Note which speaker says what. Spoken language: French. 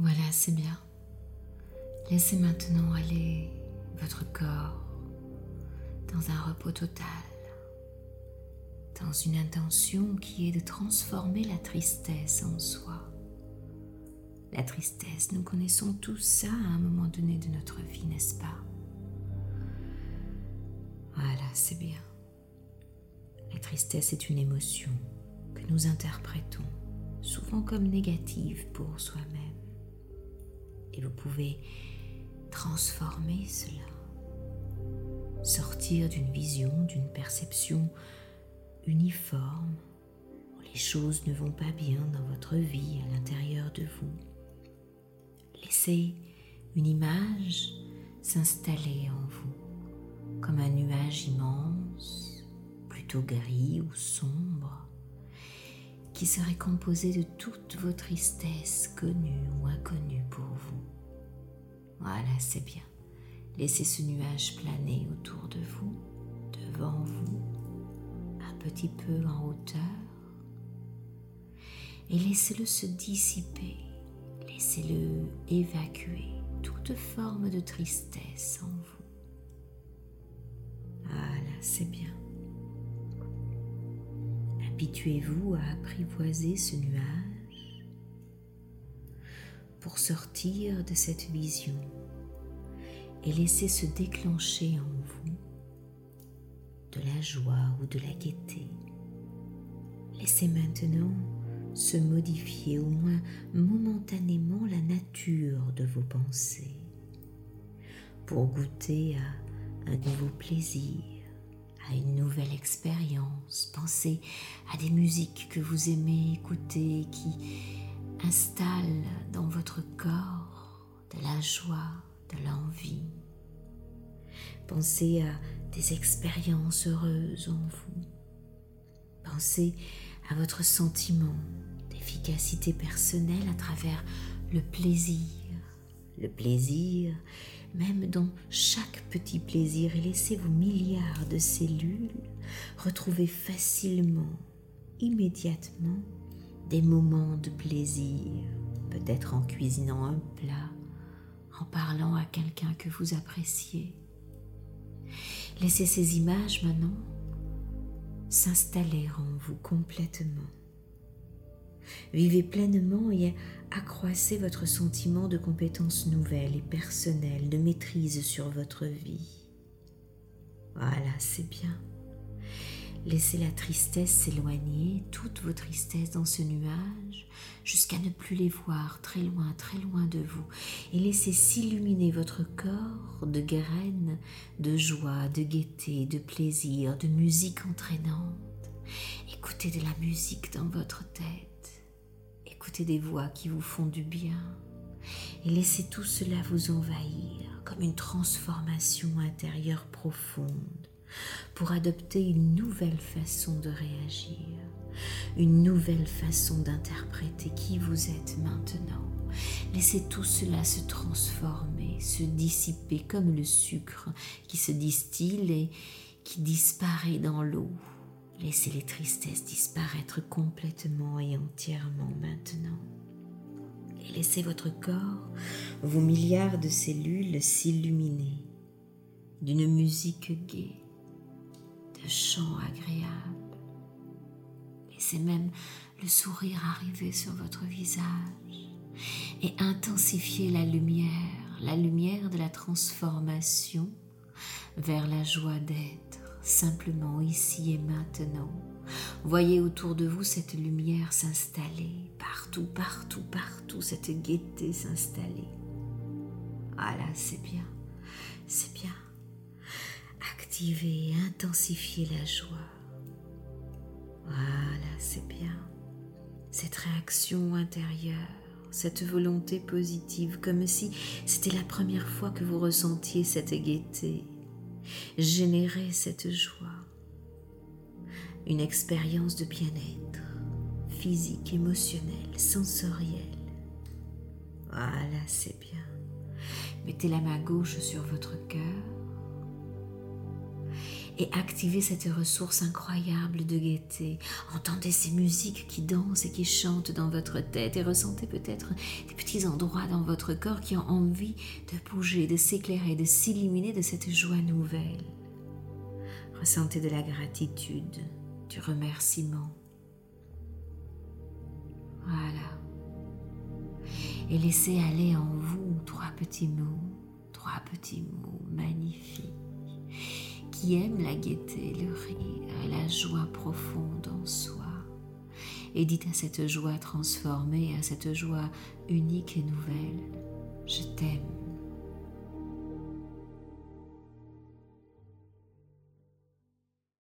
Speaker 1: Voilà, c'est bien. Laissez maintenant aller votre corps dans un repos total, dans une intention qui est de transformer la tristesse en soi. La tristesse, nous connaissons tous ça à un moment donné de notre vie, n'est-ce pas? Voilà, c'est bien. La tristesse est une émotion que nous interprétons souvent comme négative pour soi-même. Et vous pouvez transformer cela sortir d'une vision, d'une perception uniforme, où les choses ne vont pas bien dans votre vie à l'intérieur de vous. Laissez une image s'installer en vous, comme un nuage immense, plutôt gris ou sombre, qui serait composé de toutes vos tristesses connues ou inconnues pour vous. Voilà, c'est bien. Laissez ce nuage planer autour de vous, devant vous, un petit peu en hauteur. Et laissez-le se dissiper, laissez-le évacuer toute forme de tristesse en vous. Voilà, c'est bien. Habituez-vous à apprivoiser ce nuage pour sortir de cette vision et laissez se déclencher en vous de la joie ou de la gaieté. Laissez maintenant se modifier au moins momentanément la nature de vos pensées pour goûter à un nouveau plaisir, à une nouvelle expérience. Pensez à des musiques que vous aimez écouter qui installent dans votre corps de la joie, de l'envie. Pensez à des expériences heureuses en vous. Pensez à votre sentiment d'efficacité personnelle à travers le plaisir. Le plaisir, même dans chaque petit plaisir, et laissez vos milliards de cellules retrouver facilement, immédiatement, des moments de plaisir, peut-être en cuisinant un plat, en parlant à quelqu'un que vous appréciez. Laissez ces images maintenant s'installer en vous complètement. Vivez pleinement et accroissez votre sentiment de compétence nouvelle et personnelle, de maîtrise sur votre vie. Voilà, c'est bien. Laissez la tristesse s'éloigner, toutes vos tristesses dans ce nuage, jusqu'à ne plus les voir très loin, très loin de vous, et laissez s'illuminer votre corps de graines de joie, de gaieté, de plaisir, de musique entraînante. Écoutez de la musique dans votre tête, écoutez des voix qui vous font du bien, et laissez tout cela vous envahir comme une transformation intérieure profonde pour adopter une nouvelle façon de réagir, une nouvelle façon d'interpréter qui vous êtes maintenant. Laissez tout cela se transformer, se dissiper comme le sucre qui se distille et qui disparaît dans l'eau. Laissez les tristesses disparaître complètement et entièrement maintenant. Et laissez votre corps, vos milliards de cellules s'illuminer d'une musique gaie, de chants agréables. Laissez même le sourire arriver sur votre visage et intensifier la lumière, la lumière de la transformation vers la joie d'être simplement ici et maintenant. Voyez autour de vous cette lumière s'installer, partout, partout, partout, cette gaieté s'installer. Voilà, c'est bien, c'est bien activer, intensifier la joie. Voilà, c'est bien. Cette réaction intérieure, cette volonté positive, comme si c'était la première fois que vous ressentiez cette gaieté, générer cette joie. une expérience de bien-être physique, émotionnel, sensoriel. Voilà, c'est bien. Mettez la main gauche sur votre cœur et activez cette ressource incroyable de gaieté. Entendez ces musiques qui dansent et qui chantent dans votre tête et ressentez peut-être des petits endroits dans votre corps qui ont envie de bouger, de s'éclairer, de s'illuminer de cette joie nouvelle. Ressentez de la gratitude, du remerciement. Voilà. Et laissez aller en vous trois petits mots, trois petits mots magnifiques qui aiment la gaieté, le rire la joie profonde en soi. Et dites à cette joie transformée, à cette joie unique et nouvelle, je t'aime.